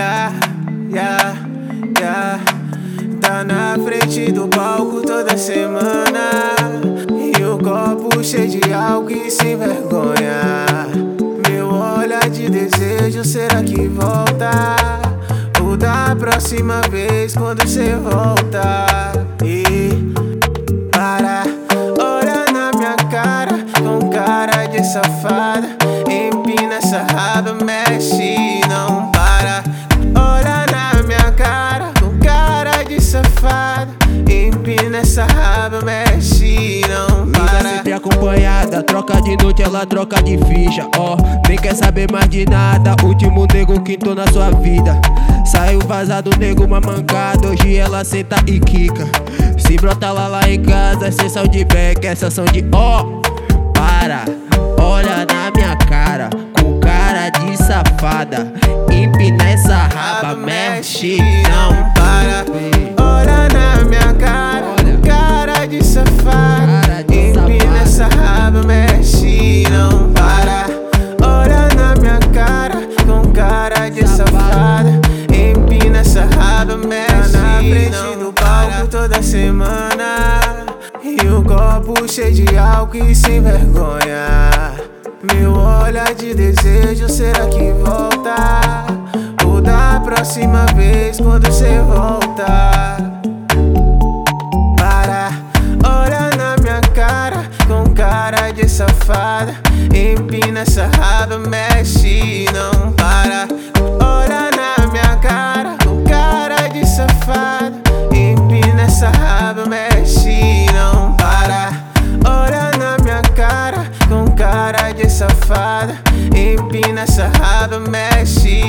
Yeah, yeah, yeah. Tá na frente do palco toda semana. E o copo cheio de álcool e sem vergonha. Meu olhar de desejo, será que volta? Ou da próxima vez quando cê volta? E para, olha na minha cara com cara de safada. Essa raba, mexe, não para. sempre acompanhada, troca de noite, ela troca de ficha, ó. nem quer saber mais de nada. Último nego quinto na sua vida. Saiu vazado, nego, uma mancada. Hoje ela senta e quica. Se brota lá lá em casa, sessão de back, é sessão de ó. para, olha na minha cara, com cara de safada. Empina essa raba, mexe, não para. De safada. Empina essa raba, mexe na frente do palco toda semana. E o copo cheio de álcool e sem vergonha. Meu olhar de desejo, será que volta? Ou da próxima vez quando cê volta? Para, olha na minha cara com cara de safada. Empina essa raba, mexe, não para. Olha na minha cara com cara de safada. Empina essa raba, mexe, não para. Olha na minha cara com cara de safada. Empina essa raba, mexe,